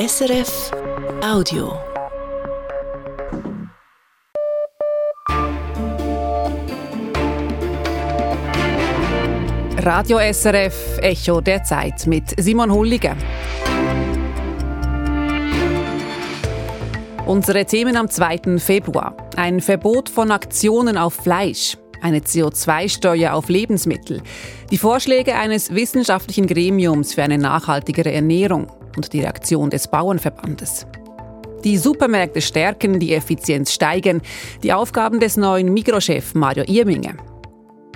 SRF Audio. Radio SRF Echo der Zeit mit Simon Hulliger. Unsere Themen am 2. Februar. Ein Verbot von Aktionen auf Fleisch. Eine CO2-Steuer auf Lebensmittel. Die Vorschläge eines wissenschaftlichen Gremiums für eine nachhaltigere Ernährung und die Reaktion des Bauernverbandes. Die Supermärkte stärken, die Effizienz steigen. Die Aufgaben des neuen Mikrochef Mario Irminge.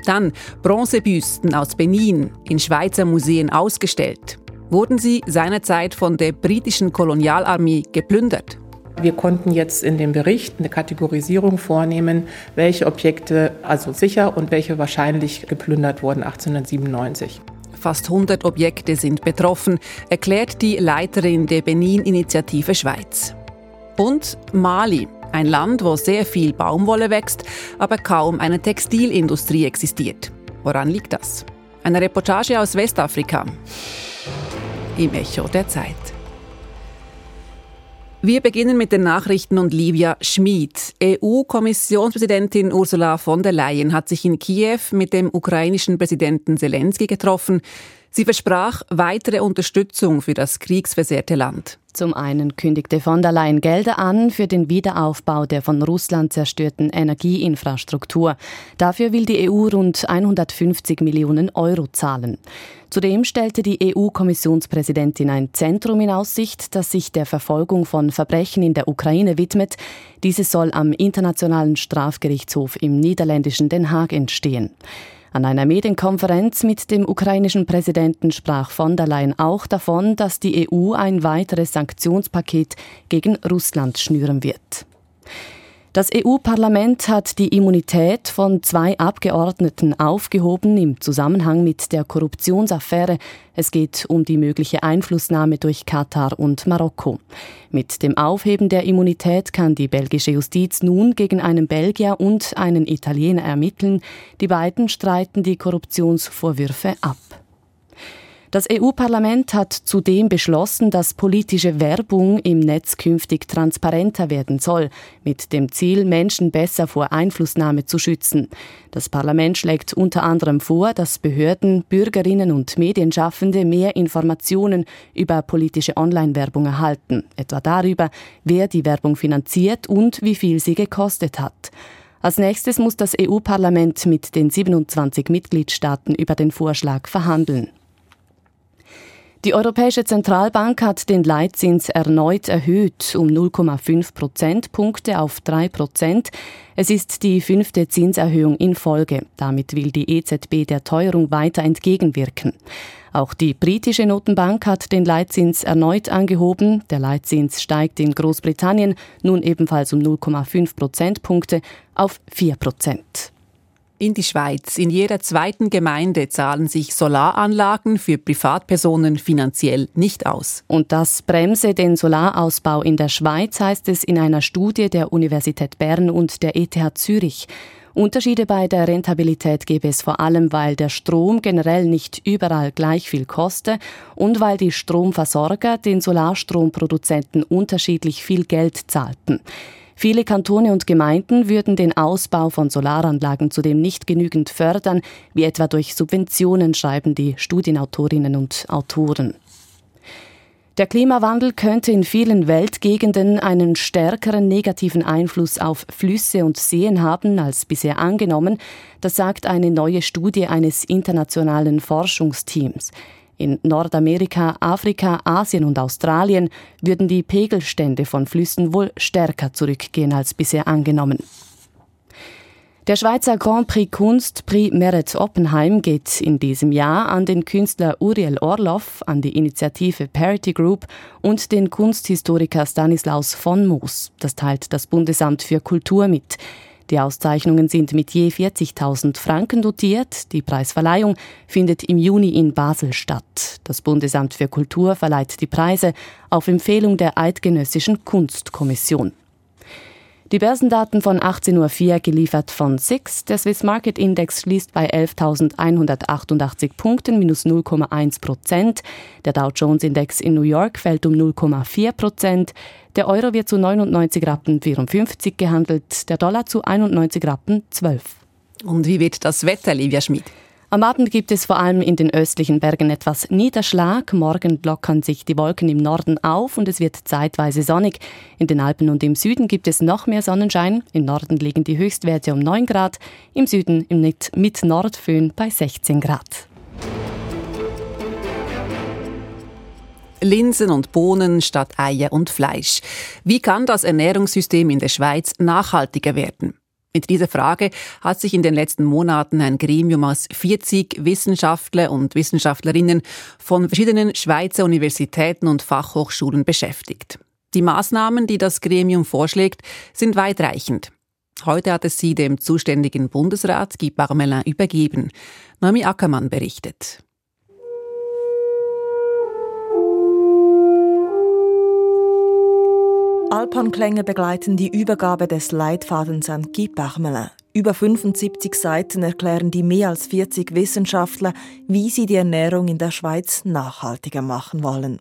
Dann Bronzebüsten aus Benin in Schweizer Museen ausgestellt. Wurden sie seinerzeit von der britischen Kolonialarmee geplündert? Wir konnten jetzt in dem Bericht eine Kategorisierung vornehmen, welche Objekte also sicher und welche wahrscheinlich geplündert wurden 1897. Fast 100 Objekte sind betroffen, erklärt die Leiterin der Benin-Initiative Schweiz. Und Mali, ein Land, wo sehr viel Baumwolle wächst, aber kaum eine Textilindustrie existiert. Woran liegt das? Eine Reportage aus Westafrika. Im Echo der Zeit. Wir beginnen mit den Nachrichten und Livia Schmid. EU-Kommissionspräsidentin Ursula von der Leyen hat sich in Kiew mit dem ukrainischen Präsidenten Zelensky getroffen. Sie versprach weitere Unterstützung für das kriegsversehrte Land. Zum einen kündigte von der Leyen Gelder an für den Wiederaufbau der von Russland zerstörten Energieinfrastruktur. Dafür will die EU rund 150 Millionen Euro zahlen. Zudem stellte die EU-Kommissionspräsidentin ein Zentrum in Aussicht, das sich der Verfolgung von Verbrechen in der Ukraine widmet. Dieses soll am Internationalen Strafgerichtshof im niederländischen Den Haag entstehen. An einer Medienkonferenz mit dem ukrainischen Präsidenten sprach von der Leyen auch davon, dass die EU ein weiteres Sanktionspaket gegen Russland schnüren wird. Das EU-Parlament hat die Immunität von zwei Abgeordneten aufgehoben im Zusammenhang mit der Korruptionsaffäre. Es geht um die mögliche Einflussnahme durch Katar und Marokko. Mit dem Aufheben der Immunität kann die belgische Justiz nun gegen einen Belgier und einen Italiener ermitteln. Die beiden streiten die Korruptionsvorwürfe ab. Das EU-Parlament hat zudem beschlossen, dass politische Werbung im Netz künftig transparenter werden soll, mit dem Ziel, Menschen besser vor Einflussnahme zu schützen. Das Parlament schlägt unter anderem vor, dass Behörden, Bürgerinnen und Medienschaffende mehr Informationen über politische Online-Werbung erhalten, etwa darüber, wer die Werbung finanziert und wie viel sie gekostet hat. Als nächstes muss das EU-Parlament mit den 27 Mitgliedstaaten über den Vorschlag verhandeln. Die Europäische Zentralbank hat den Leitzins erneut erhöht um 0,5 Prozentpunkte auf 3 Prozent. Es ist die fünfte Zinserhöhung in Folge. Damit will die EZB der Teuerung weiter entgegenwirken. Auch die britische Notenbank hat den Leitzins erneut angehoben. Der Leitzins steigt in Großbritannien nun ebenfalls um 0,5 Prozentpunkte auf 4 Prozent. In die Schweiz. In jeder zweiten Gemeinde zahlen sich Solaranlagen für Privatpersonen finanziell nicht aus. Und das bremse den Solarausbau in der Schweiz, heißt es in einer Studie der Universität Bern und der ETH Zürich. Unterschiede bei der Rentabilität gäbe es vor allem, weil der Strom generell nicht überall gleich viel koste und weil die Stromversorger den Solarstromproduzenten unterschiedlich viel Geld zahlten. Viele Kantone und Gemeinden würden den Ausbau von Solaranlagen zudem nicht genügend fördern, wie etwa durch Subventionen, schreiben die Studienautorinnen und Autoren. Der Klimawandel könnte in vielen Weltgegenden einen stärkeren negativen Einfluss auf Flüsse und Seen haben als bisher angenommen, das sagt eine neue Studie eines internationalen Forschungsteams. In Nordamerika, Afrika, Asien und Australien würden die Pegelstände von Flüssen wohl stärker zurückgehen als bisher angenommen. Der Schweizer Grand Prix Kunst Prix Merit Oppenheim geht in diesem Jahr an den Künstler Uriel Orloff, an die Initiative Parity Group und den Kunsthistoriker Stanislaus von Moos. Das teilt das Bundesamt für Kultur mit. Die Auszeichnungen sind mit je 40.000 Franken dotiert. Die Preisverleihung findet im Juni in Basel statt. Das Bundesamt für Kultur verleiht die Preise auf Empfehlung der Eidgenössischen Kunstkommission. Die Börsendaten von 18.04 Uhr geliefert von SIX. Der Swiss Market Index schließt bei 11.188 Punkten, minus 0,1 Prozent. Der Dow Jones Index in New York fällt um 0,4 Prozent. Der Euro wird zu 99 Rappen 54 gehandelt, der Dollar zu 91 Rappen 12. Und wie wird das Wetter, Livia Schmid? Am Abend gibt es vor allem in den östlichen Bergen etwas Niederschlag. Morgen lockern sich die Wolken im Norden auf und es wird zeitweise sonnig. In den Alpen und im Süden gibt es noch mehr Sonnenschein. Im Norden liegen die Höchstwerte um 9 Grad, im Süden mit Nordföhn bei 16 Grad. Linsen und Bohnen statt Eier und Fleisch. Wie kann das Ernährungssystem in der Schweiz nachhaltiger werden? Mit dieser Frage hat sich in den letzten Monaten ein Gremium aus 40 Wissenschaftler und Wissenschaftlerinnen von verschiedenen Schweizer Universitäten und Fachhochschulen beschäftigt. Die Maßnahmen, die das Gremium vorschlägt, sind weitreichend. Heute hat es sie dem zuständigen Bundesrat Guy Parmelin übergeben. Noemi Ackermann berichtet. Alphornklänge begleiten die Übergabe des Leitfadens an Guy Parmelin. Über 75 Seiten erklären die mehr als 40 Wissenschaftler, wie sie die Ernährung in der Schweiz nachhaltiger machen wollen.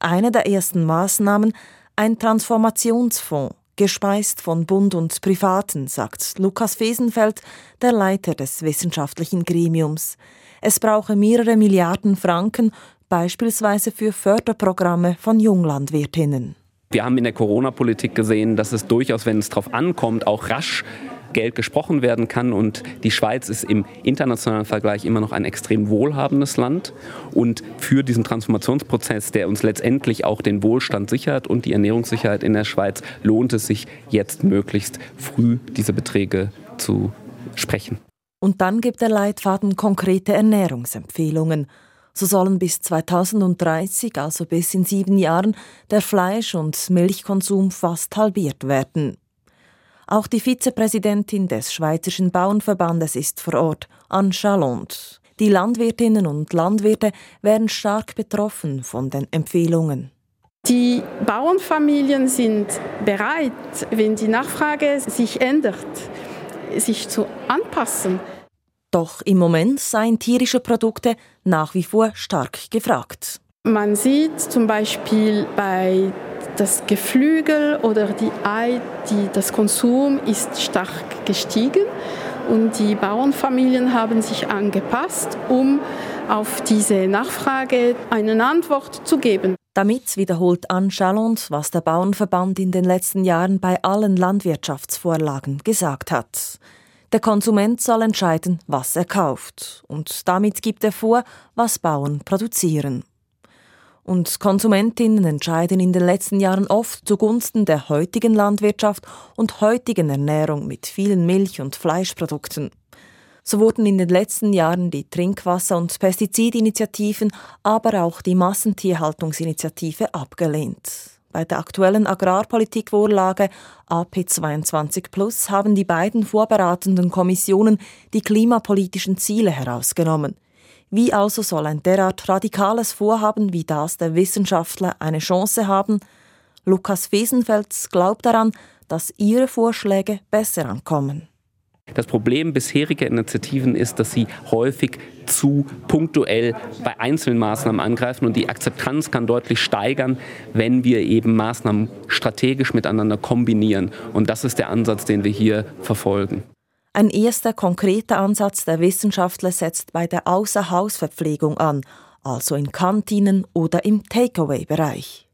Eine der ersten Maßnahmen ein Transformationsfonds, gespeist von Bund und Privaten, sagt Lukas Fesenfeld, der Leiter des wissenschaftlichen Gremiums. Es brauche mehrere Milliarden Franken, beispielsweise für Förderprogramme von Junglandwirtinnen. Wir haben in der Corona-Politik gesehen, dass es durchaus, wenn es darauf ankommt, auch rasch Geld gesprochen werden kann. Und die Schweiz ist im internationalen Vergleich immer noch ein extrem wohlhabendes Land. Und für diesen Transformationsprozess, der uns letztendlich auch den Wohlstand sichert und die Ernährungssicherheit in der Schweiz, lohnt es sich jetzt möglichst früh diese Beträge zu sprechen. Und dann gibt der Leitfaden konkrete Ernährungsempfehlungen. So sollen bis 2030, also bis in sieben Jahren, der Fleisch- und Milchkonsum fast halbiert werden. Auch die Vizepräsidentin des Schweizerischen Bauernverbandes ist vor Ort, Anne Chalonde. Die Landwirtinnen und Landwirte werden stark betroffen von den Empfehlungen. Die Bauernfamilien sind bereit, wenn die Nachfrage sich ändert, sich zu anpassen. Doch im Moment seien tierische Produkte nach wie vor stark gefragt. Man sieht zum Beispiel bei das Geflügel oder die Ei, die, das Konsum ist stark gestiegen und die Bauernfamilien haben sich angepasst, um auf diese Nachfrage eine Antwort zu geben. Damit wiederholt Anne Chalond, was der Bauernverband in den letzten Jahren bei allen Landwirtschaftsvorlagen gesagt hat. Der Konsument soll entscheiden, was er kauft. Und damit gibt er vor, was Bauern produzieren. Und Konsumentinnen entscheiden in den letzten Jahren oft zugunsten der heutigen Landwirtschaft und heutigen Ernährung mit vielen Milch- und Fleischprodukten. So wurden in den letzten Jahren die Trinkwasser- und Pestizidinitiativen, aber auch die Massentierhaltungsinitiative abgelehnt. Bei der aktuellen Agrarpolitikvorlage AP22 Plus haben die beiden vorberatenden Kommissionen die klimapolitischen Ziele herausgenommen. Wie also soll ein derart radikales Vorhaben wie das der Wissenschaftler eine Chance haben? Lukas Fesenfels glaubt daran, dass ihre Vorschläge besser ankommen. Das Problem bisheriger Initiativen ist, dass sie häufig zu punktuell bei einzelnen Maßnahmen angreifen und die Akzeptanz kann deutlich steigern, wenn wir eben Maßnahmen strategisch miteinander kombinieren. Und das ist der Ansatz, den wir hier verfolgen. Ein erster konkreter Ansatz der Wissenschaftler setzt bei der Außerhausverpflegung an, also in Kantinen oder im Takeaway-Bereich.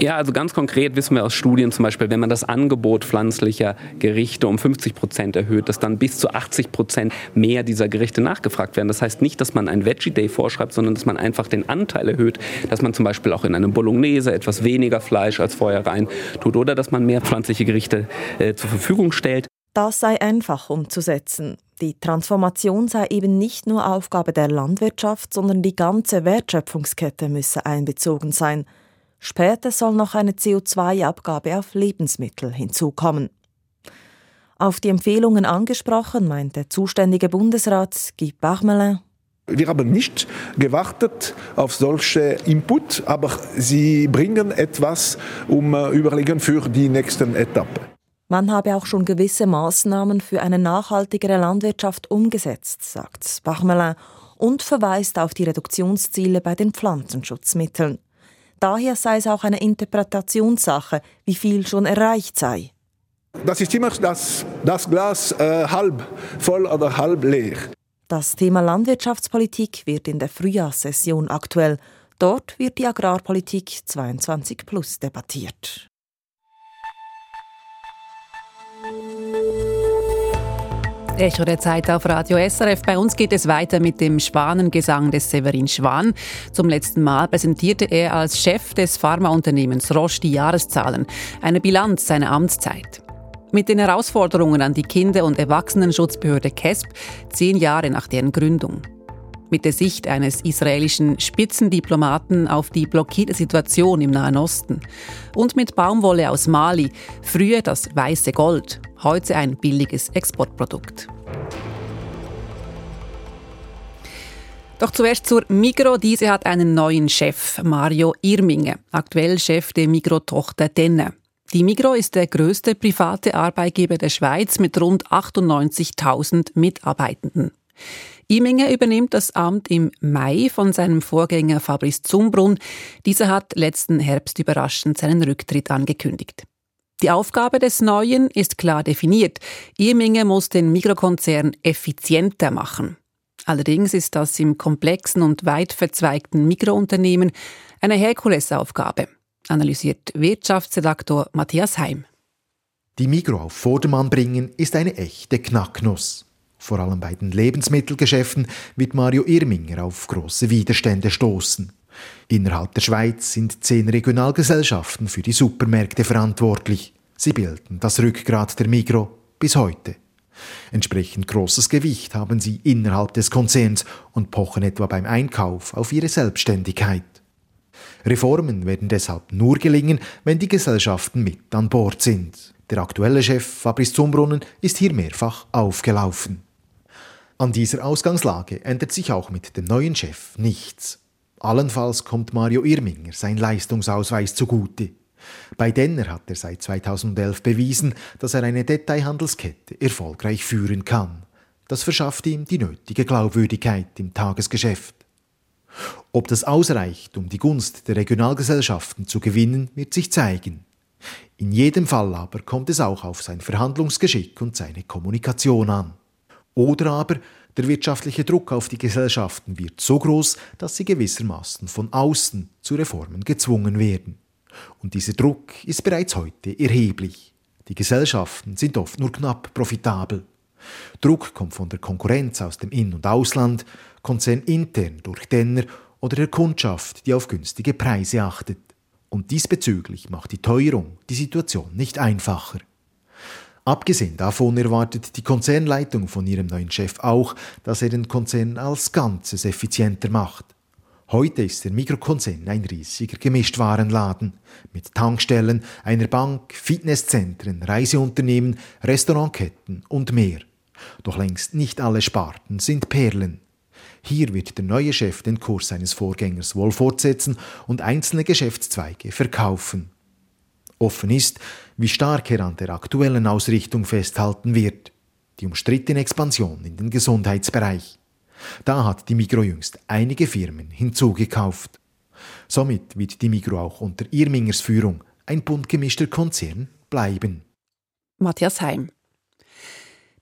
Ja, also ganz konkret wissen wir aus Studien zum Beispiel, wenn man das Angebot pflanzlicher Gerichte um 50 Prozent erhöht, dass dann bis zu 80 Prozent mehr dieser Gerichte nachgefragt werden. Das heißt nicht, dass man ein Veggie Day vorschreibt, sondern dass man einfach den Anteil erhöht, dass man zum Beispiel auch in einem Bolognese etwas weniger Fleisch als vorher rein tut oder dass man mehr pflanzliche Gerichte äh, zur Verfügung stellt. Das sei einfach umzusetzen. Die Transformation sei eben nicht nur Aufgabe der Landwirtschaft, sondern die ganze Wertschöpfungskette müsse einbezogen sein. Später soll noch eine CO2-Abgabe auf Lebensmittel hinzukommen. Auf die Empfehlungen angesprochen, meint der zuständige Bundesrat Guy Parmelin. Wir haben nicht gewartet auf solche Input, aber sie bringen etwas um äh, überlegen für die nächsten Etappe. Man habe auch schon gewisse Maßnahmen für eine nachhaltigere Landwirtschaft umgesetzt, sagt Bachmelin und verweist auf die Reduktionsziele bei den Pflanzenschutzmitteln. Daher sei es auch eine Interpretationssache, wie viel schon erreicht sei. Das ist immer das, das Glas äh, halb voll oder halb leer. Das Thema Landwirtschaftspolitik wird in der Frühjahrssession aktuell. Dort wird die Agrarpolitik 22 plus debattiert. Echo der Zeit auf Radio SRF. Bei uns geht es weiter mit dem Schwanengesang des Severin Schwan. Zum letzten Mal präsentierte er als Chef des Pharmaunternehmens Roche die Jahreszahlen, eine Bilanz seiner Amtszeit. Mit den Herausforderungen an die Kinder- und Erwachsenenschutzbehörde KESP zehn Jahre nach deren Gründung. Mit der Sicht eines israelischen Spitzendiplomaten auf die blockierte Situation im Nahen Osten. Und mit Baumwolle aus Mali, früher das weiße Gold, heute ein billiges Exportprodukt. Doch zuerst zur Migro. Diese hat einen neuen Chef, Mario Irminge, aktuell Chef der Migro-Tochter Denne. Die Migro ist der größte private Arbeitgeber der Schweiz mit rund 98.000 Mitarbeitenden. Iminger übernimmt das Amt im Mai von seinem Vorgänger Fabrice Zumbrunn. Dieser hat letzten Herbst überraschend seinen Rücktritt angekündigt. Die Aufgabe des Neuen ist klar definiert. Iminger muss den Mikrokonzern effizienter machen. Allerdings ist das im komplexen und weit verzweigten Mikrounternehmen eine Herkulesaufgabe analysiert Wirtschaftsredaktor Matthias Heim. Die Migro auf Vordermann bringen ist eine echte Knacknuss. Vor allem bei den Lebensmittelgeschäften wird Mario Irminger auf große Widerstände stoßen. Innerhalb der Schweiz sind zehn Regionalgesellschaften für die Supermärkte verantwortlich. Sie bilden das Rückgrat der Migro bis heute. Entsprechend großes Gewicht haben sie innerhalb des Konzerns und pochen etwa beim Einkauf auf ihre Selbstständigkeit. Reformen werden deshalb nur gelingen, wenn die Gesellschaften mit an Bord sind. Der aktuelle Chef Fabrice Zumbrunnen ist hier mehrfach aufgelaufen. An dieser Ausgangslage ändert sich auch mit dem neuen Chef nichts. Allenfalls kommt Mario Irminger sein Leistungsausweis zugute. Bei Denner hat er seit 2011 bewiesen, dass er eine Detailhandelskette erfolgreich führen kann. Das verschafft ihm die nötige Glaubwürdigkeit im Tagesgeschäft. Ob das ausreicht, um die Gunst der Regionalgesellschaften zu gewinnen, wird sich zeigen. In jedem Fall aber kommt es auch auf sein Verhandlungsgeschick und seine Kommunikation an. Oder aber der wirtschaftliche Druck auf die Gesellschaften wird so groß, dass sie gewissermaßen von außen zu Reformen gezwungen werden. Und dieser Druck ist bereits heute erheblich. Die Gesellschaften sind oft nur knapp profitabel. Druck kommt von der Konkurrenz aus dem In- und Ausland, konzernintern durch Denner oder der Kundschaft, die auf günstige Preise achtet. Und diesbezüglich macht die Teuerung die Situation nicht einfacher. Abgesehen davon erwartet die Konzernleitung von ihrem neuen Chef auch, dass er den Konzern als Ganzes effizienter macht. Heute ist der Mikrokonzern ein riesiger Gemischtwarenladen mit Tankstellen, einer Bank, Fitnesszentren, Reiseunternehmen, Restaurantketten und mehr. Doch längst nicht alle Sparten sind Perlen. Hier wird der neue Chef den Kurs seines Vorgängers wohl fortsetzen und einzelne Geschäftszweige verkaufen. Offen ist, wie stark er an der aktuellen Ausrichtung festhalten wird. Die umstrittene Expansion in den Gesundheitsbereich. Da hat die Migro jüngst einige Firmen hinzugekauft. Somit wird die Migro auch unter Irmingers Führung ein bunt gemischter Konzern bleiben. Matthias Heim.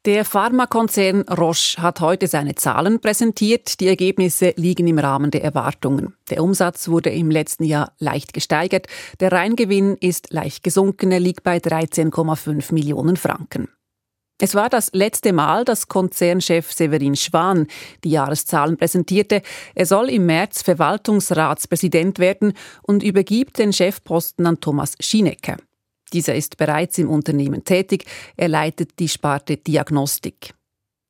Der Pharmakonzern Roche hat heute seine Zahlen präsentiert. Die Ergebnisse liegen im Rahmen der Erwartungen. Der Umsatz wurde im letzten Jahr leicht gesteigert. Der Reingewinn ist leicht gesunken. Er liegt bei 13,5 Millionen Franken. Es war das letzte Mal, dass Konzernchef Severin Schwan die Jahreszahlen präsentierte. Er soll im März Verwaltungsratspräsident werden und übergibt den Chefposten an Thomas Schinecker. Dieser ist bereits im Unternehmen tätig. Er leitet die Sparte Diagnostik.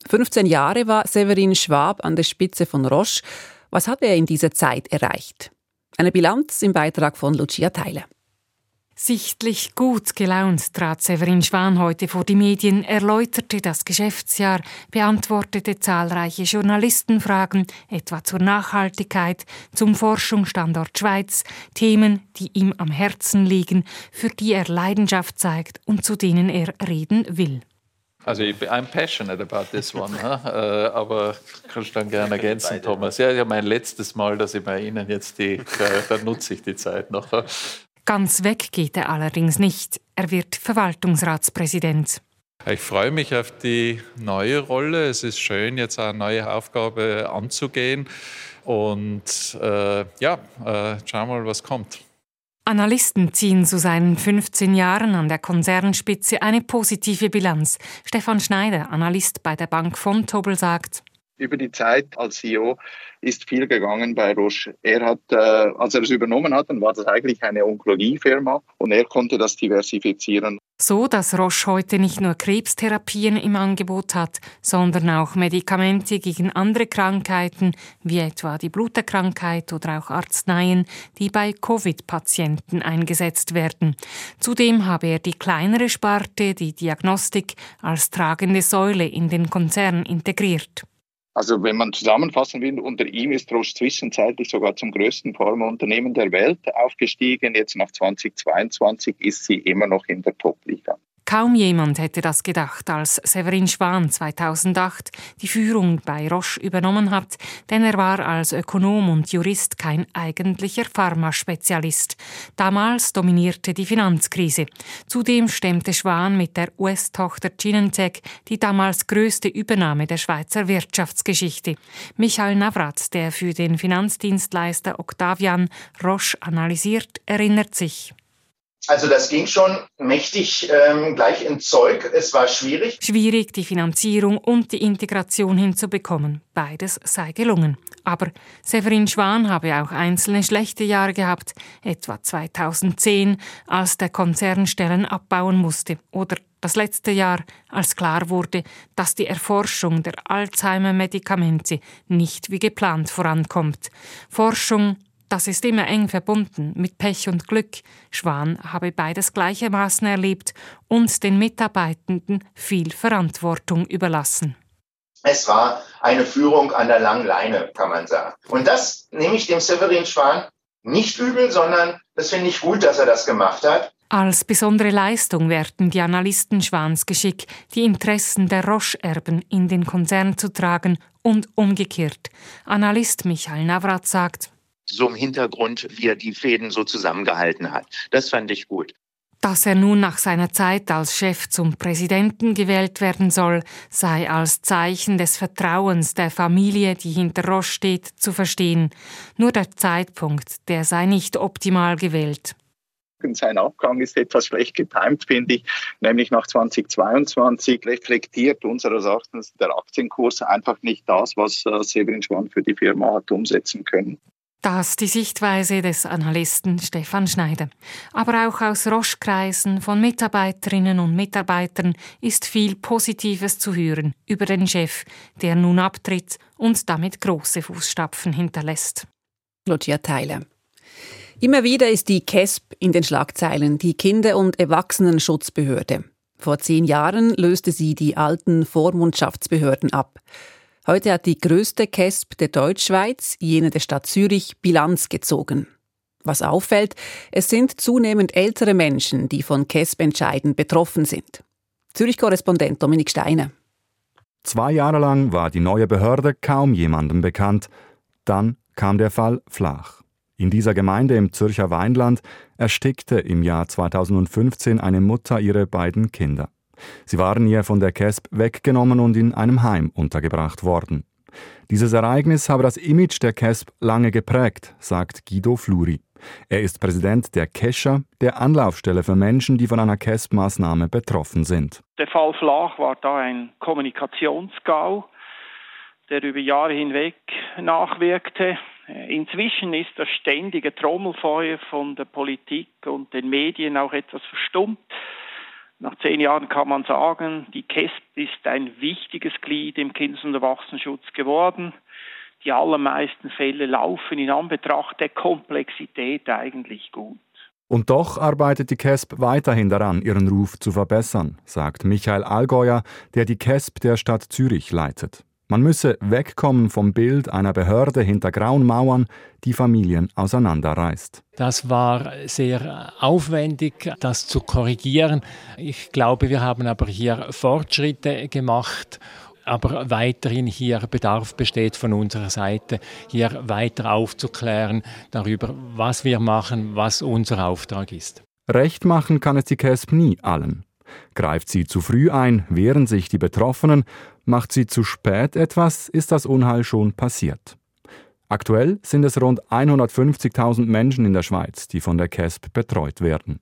15 Jahre war Severin Schwab an der Spitze von Roche. Was hat er in dieser Zeit erreicht? Eine Bilanz im Beitrag von Lucia Theiler. Sichtlich gut gelaunt trat Severin Schwan heute vor die Medien, erläuterte das Geschäftsjahr, beantwortete zahlreiche Journalistenfragen, etwa zur Nachhaltigkeit, zum Forschungsstandort Schweiz, Themen, die ihm am Herzen liegen, für die er Leidenschaft zeigt und zu denen er reden will. Also ich bin I'm passionate about this one, huh? äh, aber kannst du dann gerne ergänzen, Thomas. Ja, ja, mein letztes Mal, dass ich bei Ihnen jetzt die, da nutze ich die Zeit noch. Ganz weg geht er allerdings nicht. Er wird Verwaltungsratspräsident. Ich freue mich auf die neue Rolle. Es ist schön, jetzt eine neue Aufgabe anzugehen. Und äh, ja, äh, schauen wir mal, was kommt. Analysten ziehen zu seinen 15 Jahren an der Konzernspitze eine positive Bilanz. Stefan Schneider, Analyst bei der Bank von Tobel, sagt, über die Zeit als CEO ist viel gegangen bei Roche. Er hat, äh, als er es übernommen hat, dann war das eigentlich eine Onkologiefirma und er konnte das diversifizieren. So, dass Roche heute nicht nur Krebstherapien im Angebot hat, sondern auch Medikamente gegen andere Krankheiten, wie etwa die Bluterkrankheit oder auch Arzneien, die bei Covid-Patienten eingesetzt werden. Zudem habe er die kleinere Sparte, die Diagnostik, als tragende Säule in den Konzern integriert. Also wenn man zusammenfassen will, unter ihm ist Roche zwischenzeitlich sogar zum größten Pharmaunternehmen der Welt aufgestiegen. Jetzt nach 2022 ist sie immer noch in der Top-Liga. Kaum jemand hätte das gedacht, als Severin Schwan 2008 die Führung bei Roche übernommen hat, denn er war als Ökonom und Jurist kein eigentlicher Pharmaspezialist. Damals dominierte die Finanzkrise. Zudem stemmte Schwan mit der US-Tochter Genentech die damals größte Übernahme der Schweizer Wirtschaftsgeschichte. Michael Navrat, der für den Finanzdienstleister Octavian Roche analysiert, erinnert sich. Also das ging schon mächtig ähm, gleich ins Zeug. Es war schwierig. Schwierig, die Finanzierung und die Integration hinzubekommen. Beides sei gelungen. Aber Severin Schwan habe auch einzelne schlechte Jahre gehabt, etwa 2010, als der Konzern Stellen abbauen musste, oder das letzte Jahr, als klar wurde, dass die Erforschung der Alzheimer-Medikamente nicht wie geplant vorankommt. Forschung, das ist immer eng verbunden mit Pech und Glück. Schwan habe beides gleichermaßen erlebt und den Mitarbeitenden viel Verantwortung überlassen. Es war eine Führung an der langen Leine, kann man sagen. Und das nehme ich dem Severin Schwan nicht übel, sondern das finde ich gut, dass er das gemacht hat. Als besondere Leistung werten die Analysten Schwans Geschick, die Interessen der Roche-Erben in den Konzern zu tragen und umgekehrt. Analyst Michael Navrat sagt, so im Hintergrund, wie er die Fäden so zusammengehalten hat. Das fand ich gut. Dass er nun nach seiner Zeit als Chef zum Präsidenten gewählt werden soll, sei als Zeichen des Vertrauens der Familie, die hinter Roche steht, zu verstehen. Nur der Zeitpunkt, der sei nicht optimal gewählt. Sein Abgang ist etwas schlecht getimt, finde ich, nämlich nach 2022 reflektiert unseres Erachtens der Aktienkurs einfach nicht das, was äh, Severin Schwan für die Firma hat umsetzen können. Das die Sichtweise des Analysten Stefan Schneider. Aber auch aus Roche-Kreisen von Mitarbeiterinnen und Mitarbeitern ist viel Positives zu hören über den Chef, der nun abtritt und damit große Fußstapfen hinterlässt. Lucia Teile. Immer wieder ist die KESB in den Schlagzeilen, die Kinder- und Erwachsenenschutzbehörde. Vor zehn Jahren löste sie die alten Vormundschaftsbehörden ab. Heute hat die größte KESB der Deutschschweiz, jene der Stadt Zürich, Bilanz gezogen. Was auffällt, es sind zunehmend ältere Menschen, die von KESB-Entscheiden betroffen sind. Zürich-Korrespondent Dominik Steiner. Zwei Jahre lang war die neue Behörde kaum jemandem bekannt. Dann kam der Fall Flach. In dieser Gemeinde im Zürcher Weinland erstickte im Jahr 2015 eine Mutter ihre beiden Kinder. Sie waren ihr von der CASP weggenommen und in einem Heim untergebracht worden. Dieses Ereignis habe das Image der CASP lange geprägt, sagt Guido Fluri. Er ist Präsident der Kescher, der Anlaufstelle für Menschen, die von einer CASP-Maßnahme betroffen sind. Der Fall Flach war da ein Kommunikationsgau, der über Jahre hinweg nachwirkte. Inzwischen ist das ständige Trommelfeuer von der Politik und den Medien auch etwas verstummt. Nach zehn Jahren kann man sagen, die KESP ist ein wichtiges Glied im Kindes- und Erwachsenenschutz geworden. Die allermeisten Fälle laufen in Anbetracht der Komplexität eigentlich gut. Und doch arbeitet die KESB weiterhin daran, ihren Ruf zu verbessern, sagt Michael Allgäuer, der die KESB der Stadt Zürich leitet. Man müsse wegkommen vom Bild einer Behörde hinter grauen Mauern, die Familien auseinanderreißt. Das war sehr aufwendig, das zu korrigieren. Ich glaube, wir haben aber hier Fortschritte gemacht aber weiterhin hier Bedarf besteht von unserer Seite, hier weiter aufzuklären darüber, was wir machen, was unser Auftrag ist. Recht machen kann es die CASP nie allen. Greift sie zu früh ein, wehren sich die Betroffenen, macht sie zu spät etwas, ist das Unheil schon passiert. Aktuell sind es rund 150.000 Menschen in der Schweiz, die von der CASP betreut werden.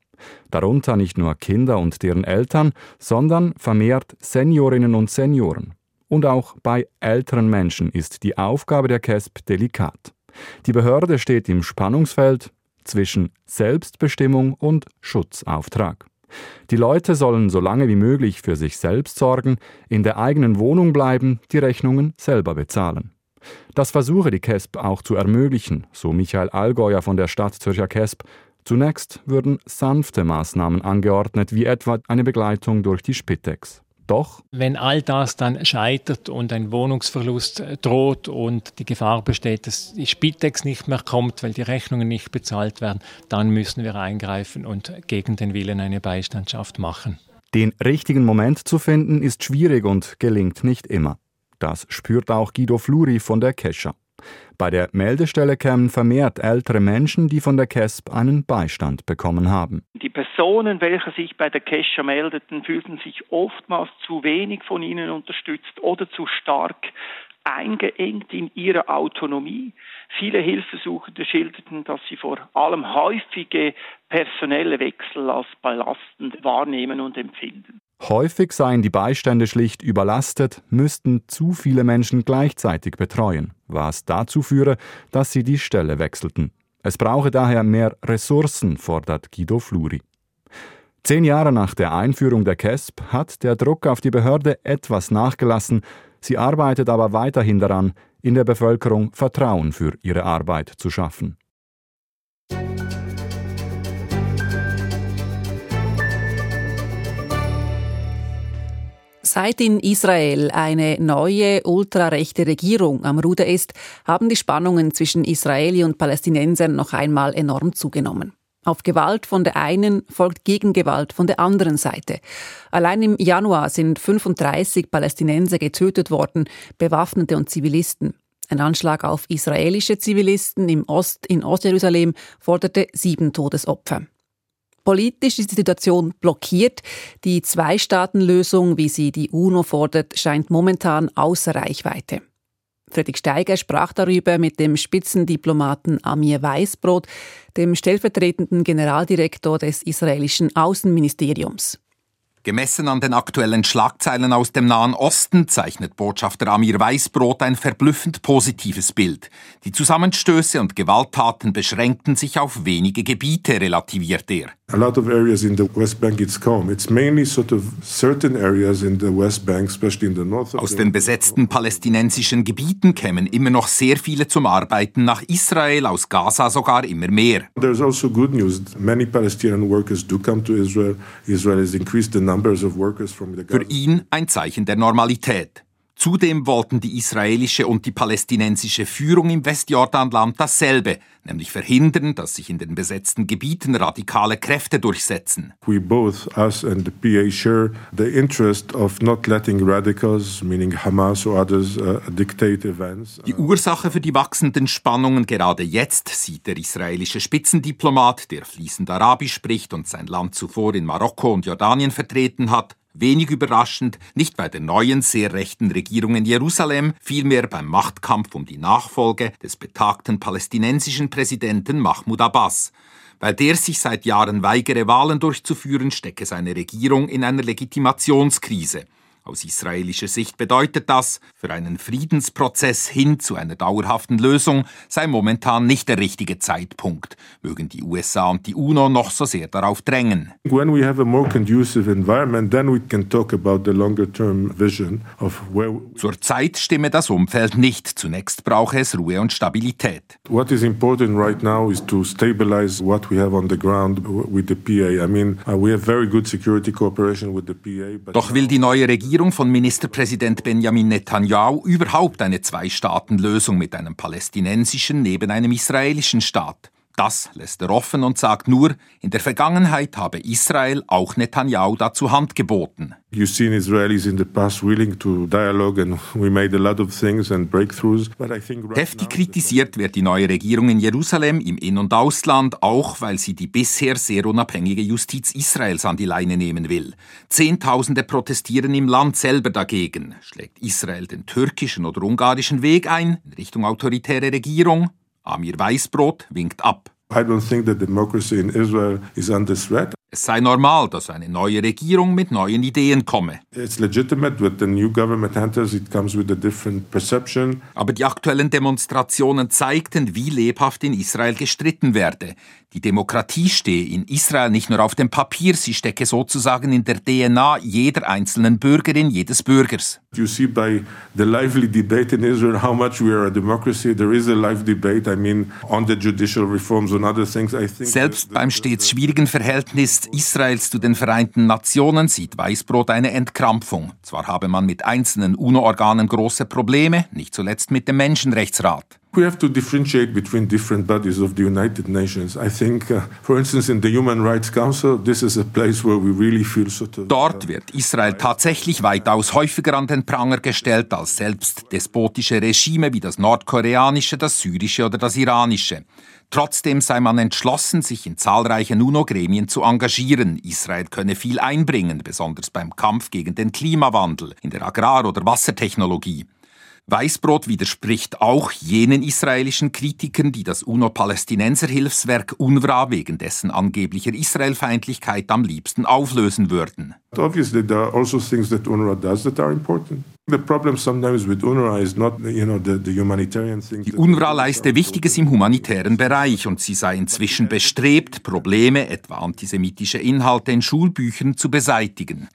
Darunter nicht nur Kinder und deren Eltern, sondern vermehrt Seniorinnen und Senioren. Und auch bei älteren Menschen ist die Aufgabe der CASP delikat. Die Behörde steht im Spannungsfeld zwischen Selbstbestimmung und Schutzauftrag. Die Leute sollen so lange wie möglich für sich selbst sorgen, in der eigenen Wohnung bleiben, die Rechnungen selber bezahlen. Das versuche die CASP auch zu ermöglichen, so Michael Allgäuer von der Stadt Zürcher CASP. Zunächst würden sanfte Maßnahmen angeordnet, wie etwa eine Begleitung durch die Spitex. Doch wenn all das dann scheitert und ein Wohnungsverlust äh, droht und die Gefahr besteht, dass die Spitex nicht mehr kommt, weil die Rechnungen nicht bezahlt werden, dann müssen wir eingreifen und gegen den Willen eine Beistandschaft machen. Den richtigen Moment zu finden ist schwierig und gelingt nicht immer. Das spürt auch Guido Fluri von der Kescher. Bei der Meldestelle kämen vermehrt ältere Menschen, die von der KESB einen Beistand bekommen haben. Die Personen, welche sich bei der Kescher meldeten, fühlten sich oftmals zu wenig von ihnen unterstützt oder zu stark eingeengt in ihrer Autonomie. Viele Hilfesuchende schilderten, dass sie vor allem häufige personelle Wechsel als belastend wahrnehmen und empfinden. Häufig seien die Beistände schlicht überlastet, müssten zu viele Menschen gleichzeitig betreuen, was dazu führe, dass sie die Stelle wechselten. Es brauche daher mehr Ressourcen, fordert Guido Fluri. Zehn Jahre nach der Einführung der KESP hat der Druck auf die Behörde etwas nachgelassen, sie arbeitet aber weiterhin daran, in der Bevölkerung Vertrauen für ihre Arbeit zu schaffen. Seit in Israel eine neue ultrarechte Regierung am Ruder ist, haben die Spannungen zwischen Israeli und Palästinensern noch einmal enorm zugenommen. Auf Gewalt von der einen folgt Gegengewalt von der anderen Seite. Allein im Januar sind 35 Palästinenser getötet worden, Bewaffnete und Zivilisten. Ein Anschlag auf israelische Zivilisten im Ost in Ostjerusalem forderte sieben Todesopfer. Politisch ist die Situation blockiert. Die Zwei-Staaten-Lösung, wie sie die UNO fordert, scheint momentan außer Reichweite. Friedrich Steiger sprach darüber mit dem Spitzendiplomaten Amir Weisbrot, dem stellvertretenden Generaldirektor des israelischen Außenministeriums. Gemessen an den aktuellen Schlagzeilen aus dem Nahen Osten zeichnet Botschafter Amir Weißbrot ein verblüffend positives Bild. Die Zusammenstöße und Gewalttaten beschränkten sich auf wenige Gebiete, relativiert er. A lot of areas in the West Bank it's calm. It's mainly sort of certain areas in the West Bank, especially in the north. Aus den besetzten palästinensischen Gebieten kämen immer noch sehr viele zum Arbeiten nach Israel, aus Gaza sogar immer mehr. There's also good news. Many Palestinian workers do come to Israel. Israel has increased the für ihn ein Zeichen der Normalität. Zudem wollten die israelische und die palästinensische Führung im Westjordanland dasselbe, nämlich verhindern, dass sich in den besetzten Gebieten radikale Kräfte durchsetzen. We both, us and the PA, share the interest of not letting radicals, meaning Hamas or others, uh, dictate events. Die Ursache für die wachsenden Spannungen gerade jetzt sieht der israelische Spitzendiplomat, der fließend Arabisch spricht und sein Land zuvor in Marokko und Jordanien vertreten hat, Wenig überraschend, nicht bei der neuen, sehr rechten Regierung in Jerusalem, vielmehr beim Machtkampf um die Nachfolge des betagten palästinensischen Präsidenten Mahmoud Abbas. Weil der sich seit Jahren weigere, Wahlen durchzuführen, stecke seine Regierung in einer Legitimationskrise. Aus israelischer Sicht bedeutet das, für einen Friedensprozess hin zu einer dauerhaften Lösung sei momentan nicht der richtige Zeitpunkt, mögen die USA und die UNO noch so sehr darauf drängen. When we have a more conducive environment, then we can talk about the longer term vision of where Zurzeit stimme das Umfeld nicht. Zunächst brauche es Ruhe und Stabilität. What is important right now is to stabilize what we have on the ground with the PA. I mean, uh, we have very good security cooperation with the PA. Doch will die neue Regierung von Ministerpräsident Benjamin Netanyahu überhaupt eine Zwei-Staaten-Lösung mit einem palästinensischen neben einem israelischen Staat. Das lässt er offen und sagt nur, in der Vergangenheit habe Israel auch Netanyahu dazu Hand geboten. You've seen Israelis in the past willing to dialogue and we made a lot of things and breakthroughs. But I think right Heftig kritisiert wird die neue Regierung in Jerusalem im In- und Ausland, auch weil sie die bisher sehr unabhängige Justiz Israels an die Leine nehmen will. Zehntausende protestieren im Land selber dagegen. Schlägt Israel den türkischen oder ungarischen Weg ein, in Richtung autoritäre Regierung? Amir Weißbrot winkt ab. I don't think that democracy in Israel is under threat. Es sei normal, dass eine neue Regierung mit neuen Ideen komme. It's legitimate with the new government enters, it comes with a different perception. Aber die aktuellen Demonstrationen zeigten, wie lebhaft in Israel gestritten werde. Die Demokratie stehe in Israel nicht nur auf dem Papier, sie stecke sozusagen in der DNA jeder einzelnen Bürgerin, jedes Bürgers. You see by the lively debate in Israel how much we are a democracy. There is a live debate, I mean, on the judicial reforms and other things. I think Selbst beim stets schwierigen Verhältnis Israels zu den Vereinten Nationen sieht Weißbrot eine Entkrampfung. Zwar habe man mit einzelnen UNO-Organen große Probleme, nicht zuletzt mit dem Menschenrechtsrat. We have to differentiate between different bodies of the United Nations. I think, uh, for instance, in the Human Rights Council, this is a place where we really feel sort of. Dort wird Israel tatsächlich weitaus häufiger an den Pranger gestellt als selbst despotische Regime wie das nordkoreanische, das syrische oder das iranische. Trotzdem sei man entschlossen, sich in zahlreichen UNO-Gremien zu engagieren. Israel könne viel einbringen, besonders beim Kampf gegen den Klimawandel, in der Agrar- oder Wassertechnologie. Weißbrot widerspricht auch jenen israelischen Kritikern, die das UNO-Palästinenser-Hilfswerk UNRWA wegen dessen angeblicher Israelfeindlichkeit am liebsten auflösen würden. Obviously, there are also things that UNRWA does that are important. The problem sometimes with UNRWA is not, you know, the, the humanitarian things. Die UNRWA leiste Wichtiges im humanitären Bereich und sie sei inzwischen bestrebt, Probleme, etwa antisemitische Inhalte in Schulbüchern, zu beseitigen.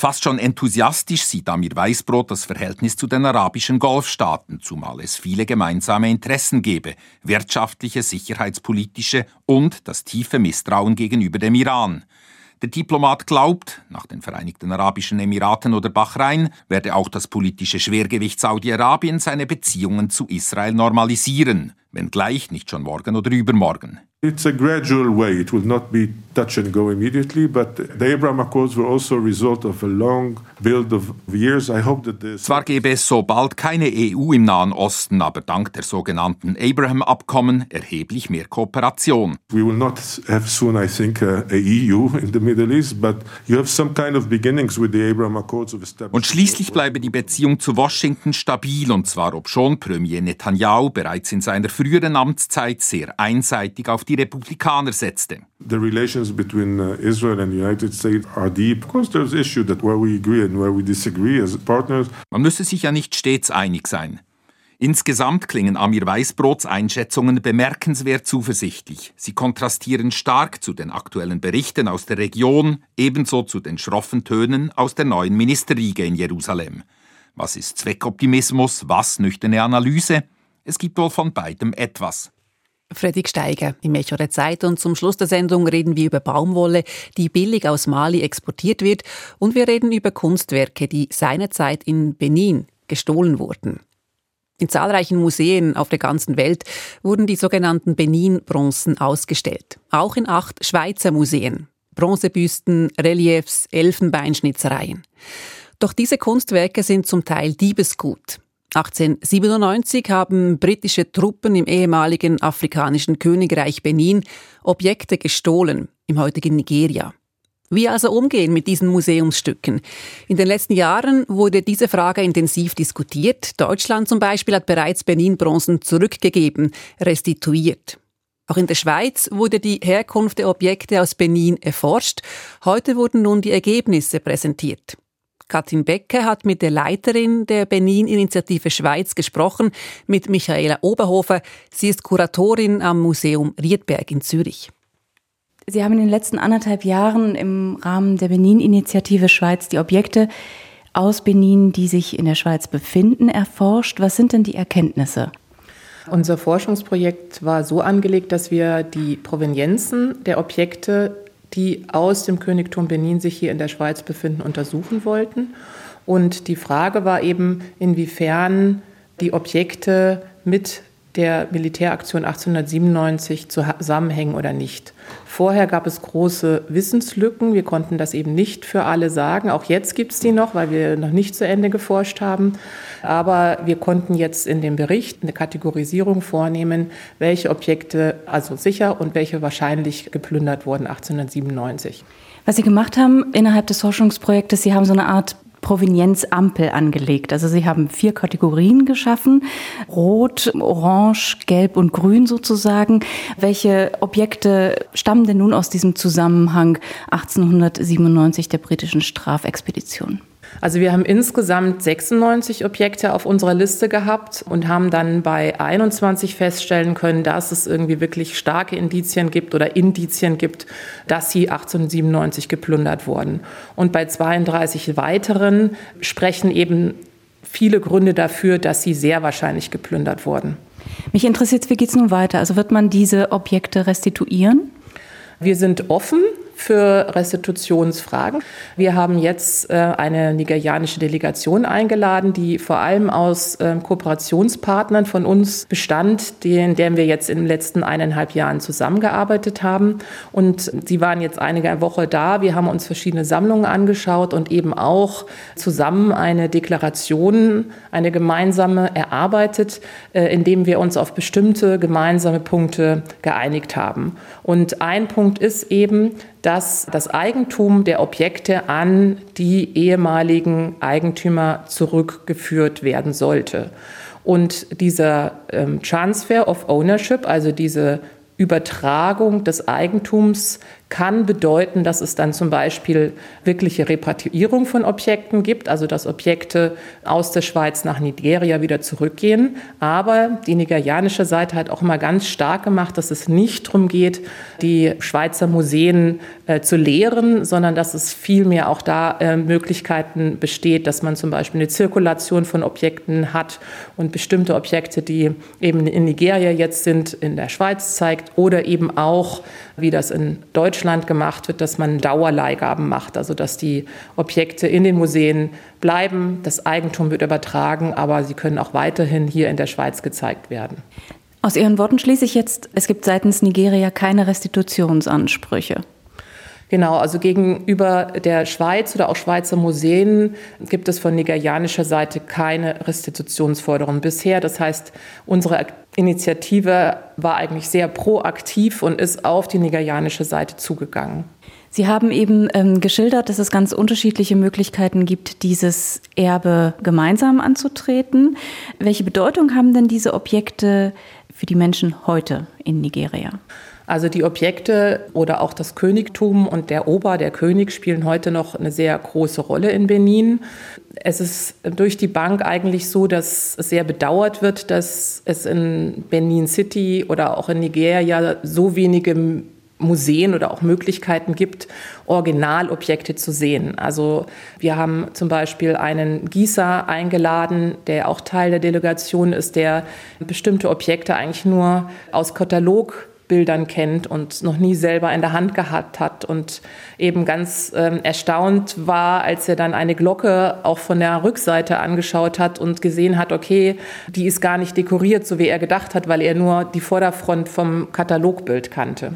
Fast schon enthusiastisch sieht Amir Weißbrot das Verhältnis zu den arabischen Golfstaaten, zumal es viele gemeinsame Interessen gebe, wirtschaftliche, sicherheitspolitische und das tiefe Misstrauen gegenüber dem Iran. Der Diplomat glaubt, nach den Vereinigten Arabischen Emiraten oder Bahrain werde auch das politische Schwergewicht Saudi-Arabien seine Beziehungen zu Israel normalisieren, wenngleich nicht schon morgen oder übermorgen. It's a gradual way. It will not be touch and go immediately, but the Abraham Accords were also a result of a long build of years. I hope that this Zwar gäbe es so bald keine EU im Nahen Osten, aber dank der sogenannten Abraham-Abkommen erheblich mehr Kooperation. We will not have soon, I think, a, a EU in the Middle East, but you have some kind of beginnings with the Abraham Accords of establishment. Und schließlich bleibe die Beziehung zu Washington stabil, und zwar obschon Premier Netanyahu bereits in seiner früheren Amtszeit sehr einseitig auf die Republikaner setzte. The relations between uh, Israel and the United States are deep. Of course, there's issues that where we agree and where we disagree as partners. Man müsse sich ja nicht stets einig sein. Insgesamt klingen Amir Weißbrots Einschätzungen bemerkenswert zuversichtlich. Sie kontrastieren stark zu den aktuellen Berichten aus der Region, ebenso zu den schroffen Tönen aus der neuen Ministerriege in Jerusalem. Was ist Zweckoptimismus, was nüchterne Analyse? Es gibt wohl von beidem etwas. Fredrik Steiger im Echo der Zeit und zum Schluss der Sendung reden wir über Baumwolle, die billig aus Mali exportiert wird und wir reden über Kunstwerke, die seinerzeit in Benin gestohlen wurden. In zahlreichen Museen auf der ganzen Welt wurden die sogenannten Benin-Bronzen ausgestellt. Auch in acht Schweizer Museen. Bronzebüsten, Reliefs, Elfenbeinschnitzereien. Doch diese Kunstwerke sind zum Teil Diebesgut. 1897 haben britische Truppen im ehemaligen afrikanischen Königreich Benin Objekte gestohlen, im heutigen Nigeria. Wie also umgehen mit diesen Museumsstücken? In den letzten Jahren wurde diese Frage intensiv diskutiert. Deutschland zum Beispiel hat bereits Benin-Bronzen zurückgegeben, restituiert. Auch in der Schweiz wurde die Herkunft der Objekte aus Benin erforscht. Heute wurden nun die Ergebnisse präsentiert. Katrin Becke hat mit der Leiterin der Benin-Initiative Schweiz gesprochen, mit Michaela Oberhofer. Sie ist Kuratorin am Museum Riedberg in Zürich. Sie haben in den letzten anderthalb Jahren im Rahmen der Benin-Initiative Schweiz die Objekte aus Benin, die sich in der Schweiz befinden, erforscht. Was sind denn die Erkenntnisse? Unser Forschungsprojekt war so angelegt, dass wir die Provenienzen der Objekte, die aus dem Königtum Benin sich hier in der Schweiz befinden, untersuchen wollten. Und die Frage war eben, inwiefern die Objekte mit der Militäraktion 1897 zusammenhängen oder nicht. Vorher gab es große Wissenslücken. Wir konnten das eben nicht für alle sagen. Auch jetzt gibt es die noch, weil wir noch nicht zu Ende geforscht haben. Aber wir konnten jetzt in dem Bericht eine Kategorisierung vornehmen, welche Objekte also sicher und welche wahrscheinlich geplündert wurden 1897. Was Sie gemacht haben innerhalb des Forschungsprojektes, Sie haben so eine Art Provenienzampel angelegt. Also Sie haben vier Kategorien geschaffen. Rot, Orange, Gelb und Grün sozusagen. Welche Objekte stammen denn nun aus diesem Zusammenhang 1897 der britischen Strafexpedition? Also wir haben insgesamt 96 Objekte auf unserer Liste gehabt und haben dann bei 21 feststellen können, dass es irgendwie wirklich starke Indizien gibt oder Indizien gibt, dass sie 1897 geplündert wurden. Und bei 32 weiteren sprechen eben viele Gründe dafür, dass sie sehr wahrscheinlich geplündert wurden. Mich interessiert, wie geht es nun weiter? Also wird man diese Objekte restituieren? Wir sind offen für Restitutionsfragen. Wir haben jetzt äh, eine nigerianische Delegation eingeladen, die vor allem aus äh, Kooperationspartnern von uns bestand, in denen wir jetzt in den letzten eineinhalb Jahren zusammengearbeitet haben. Und sie waren jetzt einige Woche da. Wir haben uns verschiedene Sammlungen angeschaut und eben auch zusammen eine Deklaration, eine gemeinsame erarbeitet, äh, indem wir uns auf bestimmte gemeinsame Punkte geeinigt haben. Und ein Punkt ist eben, dass das Eigentum der Objekte an die ehemaligen Eigentümer zurückgeführt werden sollte. Und dieser ähm, Transfer of Ownership, also diese Übertragung des Eigentums kann bedeuten, dass es dann zum Beispiel wirkliche Repatriierung von Objekten gibt, also dass Objekte aus der Schweiz nach Nigeria wieder zurückgehen. Aber die nigerianische Seite hat auch immer ganz stark gemacht, dass es nicht darum geht, die Schweizer Museen äh, zu lehren, sondern dass es vielmehr auch da äh, Möglichkeiten besteht, dass man zum Beispiel eine Zirkulation von Objekten hat und bestimmte Objekte, die eben in Nigeria jetzt sind, in der Schweiz zeigt oder eben auch wie das in Deutschland gemacht wird, dass man Dauerleihgaben macht, also dass die Objekte in den Museen bleiben, das Eigentum wird übertragen, aber sie können auch weiterhin hier in der Schweiz gezeigt werden. Aus Ihren Worten schließe ich jetzt, es gibt seitens Nigeria keine Restitutionsansprüche. Genau, also gegenüber der Schweiz oder auch Schweizer Museen gibt es von nigerianischer Seite keine Restitutionsforderungen bisher. Das heißt, unsere Initiative war eigentlich sehr proaktiv und ist auf die nigerianische Seite zugegangen. Sie haben eben ähm, geschildert, dass es ganz unterschiedliche Möglichkeiten gibt, dieses Erbe gemeinsam anzutreten. Welche Bedeutung haben denn diese Objekte für die Menschen heute in Nigeria? Also die Objekte oder auch das Königtum und der Ober, der König, spielen heute noch eine sehr große Rolle in Benin. Es ist durch die Bank eigentlich so, dass es sehr bedauert wird, dass es in Benin City oder auch in Nigeria so wenige Museen oder auch Möglichkeiten gibt, Originalobjekte zu sehen. Also wir haben zum Beispiel einen Gießer eingeladen, der auch Teil der Delegation ist, der bestimmte Objekte eigentlich nur aus Katalog Bildern kennt und noch nie selber in der Hand gehabt hat und eben ganz ähm, erstaunt war, als er dann eine Glocke auch von der Rückseite angeschaut hat und gesehen hat, okay, die ist gar nicht dekoriert, so wie er gedacht hat, weil er nur die Vorderfront vom Katalogbild kannte.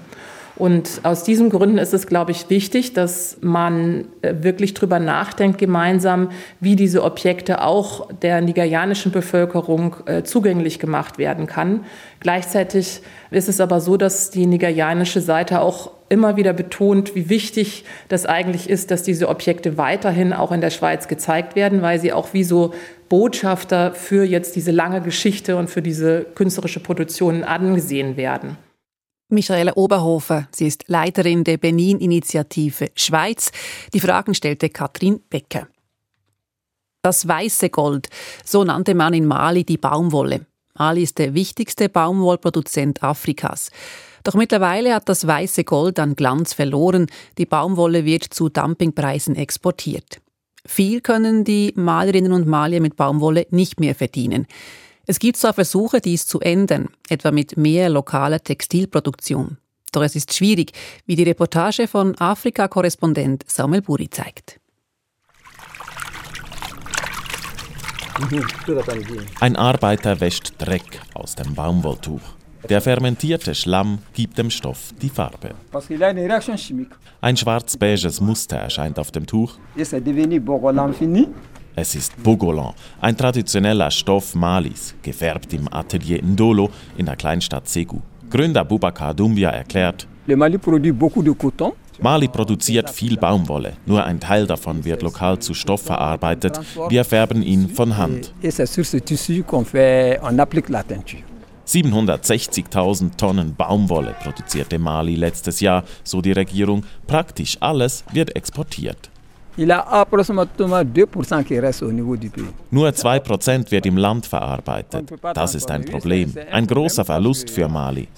Und aus diesen Gründen ist es, glaube ich, wichtig, dass man äh, wirklich drüber nachdenkt gemeinsam, wie diese Objekte auch der nigerianischen Bevölkerung äh, zugänglich gemacht werden kann. Gleichzeitig ist es aber so, dass die nigerianische Seite auch immer wieder betont, wie wichtig das eigentlich ist, dass diese Objekte weiterhin auch in der Schweiz gezeigt werden, weil sie auch wie so Botschafter für jetzt diese lange Geschichte und für diese künstlerische Produktion angesehen werden. Michaela Oberhofer, sie ist Leiterin der Benin-Initiative Schweiz. Die Fragen stellte Katrin Becker. Das weiße Gold, so nannte man in Mali die Baumwolle. Mali ist der wichtigste Baumwollproduzent Afrikas. Doch mittlerweile hat das weiße Gold an Glanz verloren. Die Baumwolle wird zu Dumpingpreisen exportiert. Viel können die Malerinnen und Malier mit Baumwolle nicht mehr verdienen. Es gibt zwar Versuche, dies zu ändern, etwa mit mehr lokaler Textilproduktion. Doch es ist schwierig, wie die Reportage von Afrika-Korrespondent Samuel Buri zeigt. Ein Arbeiter wäscht Dreck aus dem Baumwolltuch. Der fermentierte Schlamm gibt dem Stoff die Farbe. Ein schwarz-beiges Muster erscheint auf dem Tuch. Es ist Bogolan, ein traditioneller Stoff Malis, gefärbt im Atelier Ndolo in der Kleinstadt Segu. Gründer Boubacar Doumbia erklärt, Mali produziert viel Baumwolle, nur ein Teil davon wird lokal zu Stoff verarbeitet. Wir färben ihn von Hand. 760.000 Tonnen Baumwolle produzierte Mali letztes Jahr, so die Regierung. Praktisch alles wird exportiert. Nur 2% wird im Land verarbeitet. Das ist ein Problem, ein großer Verlust für Mali.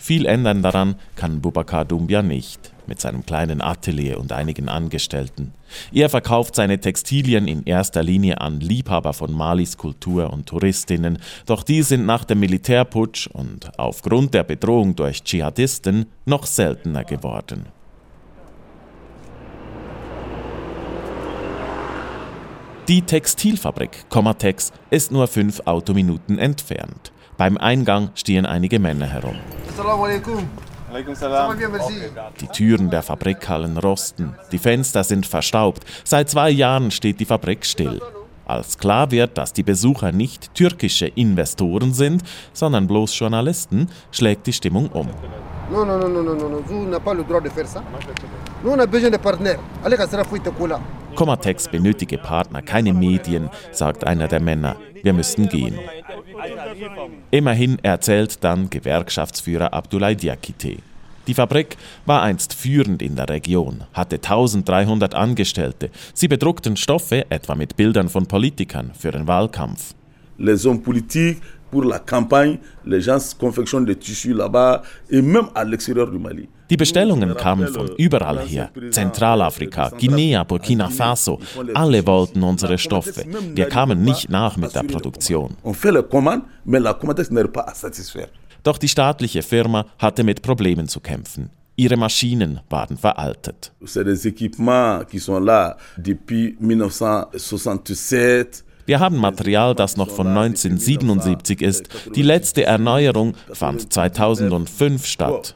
Viel ändern daran kann Boubacar Doumbia nicht, mit seinem kleinen Atelier und einigen Angestellten. Er verkauft seine Textilien in erster Linie an Liebhaber von Malis Kultur und Touristinnen, doch die sind nach dem Militärputsch und aufgrund der Bedrohung durch Dschihadisten noch seltener geworden. Die Textilfabrik Comatex ist nur fünf Autominuten entfernt. Beim Eingang stehen einige Männer herum. Die Türen der Fabrikhallen rosten, die Fenster sind verstaubt. Seit zwei Jahren steht die Fabrik still. Als klar wird, dass die Besucher nicht türkische Investoren sind, sondern bloß Journalisten, schlägt die Stimmung um. Non, non, non, non, non, non, vous n'avez pas le droit de faire ça. Nous, on a besoin de partenaires. Allez, Comatex benötige Partner, keine Medien, sagt einer der Männer. Wir müssten gehen. Immerhin erzählt dann Gewerkschaftsführer Abdoulaye Diakite. Die Fabrik war einst führend in der Region, hatte 1300 Angestellte. Sie bedruckten Stoffe, etwa mit Bildern von Politikern, für den Wahlkampf. Les hommes politiques pour la campagne, les gens confectionnent des tissus là-bas et même à l'extérieur du Mali. Die Bestellungen kamen von überall her. Zentralafrika, Guinea, Burkina Faso. Alle wollten unsere Stoffe. Wir kamen nicht nach mit der Produktion. Doch die staatliche Firma hatte mit Problemen zu kämpfen. Ihre Maschinen waren veraltet. Wir haben Material, das noch von 1977 ist. Die letzte Erneuerung fand 2005 statt.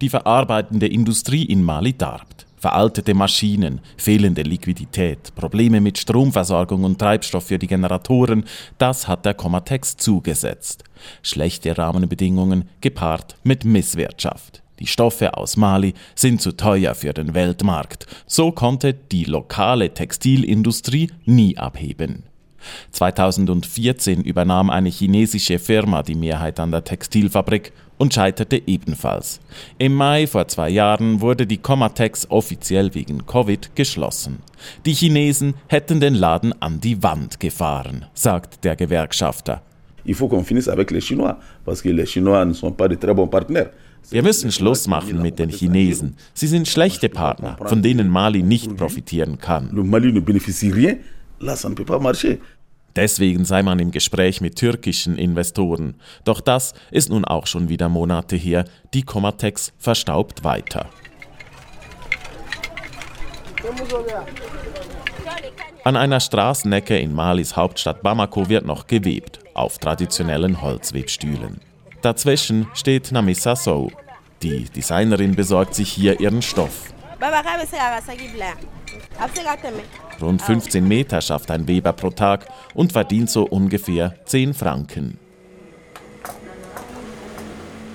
Die verarbeitende Industrie in Mali darbt. Veraltete Maschinen, fehlende Liquidität, Probleme mit Stromversorgung und Treibstoff für die Generatoren, das hat der Comatex zugesetzt. Schlechte Rahmenbedingungen gepaart mit Misswirtschaft. Die Stoffe aus Mali sind zu teuer für den Weltmarkt. So konnte die lokale Textilindustrie nie abheben. 2014 übernahm eine chinesische Firma die Mehrheit an der Textilfabrik und scheiterte ebenfalls. Im Mai vor zwei Jahren wurde die Comatex offiziell wegen Covid geschlossen. Die Chinesen hätten den Laden an die Wand gefahren, sagt der Gewerkschafter. Wir müssen Schluss machen mit den Chinesen. Sie sind schlechte Partner, von denen Mali nicht profitieren kann. Deswegen sei man im Gespräch mit türkischen Investoren. Doch das ist nun auch schon wieder Monate her. Die Comatex verstaubt weiter. An einer Straßenecke in Malis Hauptstadt Bamako wird noch gewebt, auf traditionellen Holzwebstühlen. Dazwischen steht Namissa Sow. Die Designerin besorgt sich hier ihren Stoff. Rund 15 Meter schafft ein Weber pro Tag und verdient so ungefähr 10 Franken.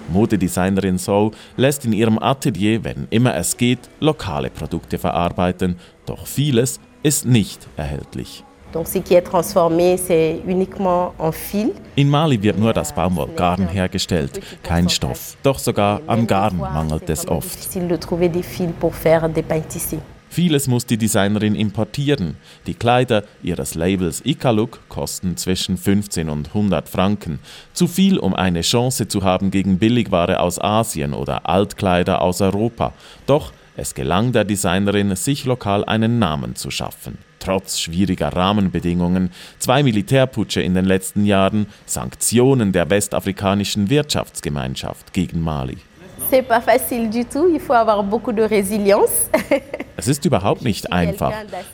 Modedesignerin Soul lässt in ihrem Atelier, wenn immer es geht, lokale Produkte verarbeiten, doch vieles ist nicht erhältlich. In Mali wird nur das Baumwollgarn hergestellt, kein Stoff. Doch sogar am Garn mangelt es oft. Vieles muss die Designerin importieren. Die Kleider ihres Labels Ikaluk kosten zwischen 15 und 100 Franken. Zu viel, um eine Chance zu haben gegen Billigware aus Asien oder Altkleider aus Europa. Doch es gelang der Designerin, sich lokal einen Namen zu schaffen. Trotz schwieriger Rahmenbedingungen, zwei Militärputsche in den letzten Jahren, Sanktionen der westafrikanischen Wirtschaftsgemeinschaft gegen Mali. Es ist überhaupt nicht einfach,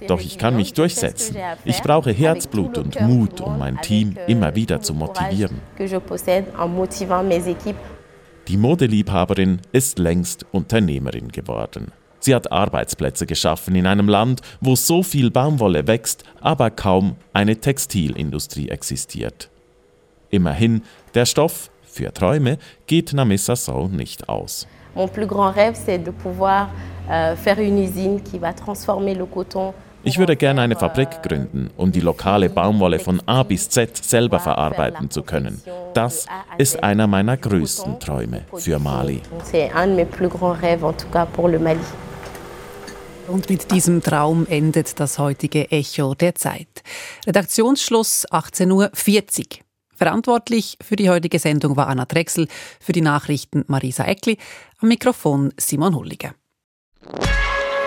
doch ich kann mich durchsetzen. Ich brauche Herzblut und Mut, um mein Team immer wieder zu motivieren. Die Modeliebhaberin ist längst Unternehmerin geworden. Sie hat Arbeitsplätze geschaffen in einem Land, wo so viel Baumwolle wächst, aber kaum eine Textilindustrie existiert. Immerhin, der Stoff für Träume geht Namissa Sow nicht aus. Mon plus grand rêve, c'est de pouvoir euh, faire une usine qui va transformer le coton ich würde gerne eine Fabrik gründen, um die lokale Baumwolle von A bis Z selber verarbeiten zu können. Das ist einer meiner größten Träume für Mali. Und mit diesem Traum endet das heutige Echo der Zeit. Redaktionsschluss 18.40 Uhr. Verantwortlich für die heutige Sendung war Anna Drechsel, für die Nachrichten Marisa Eckli, am Mikrofon Simon Hulliger.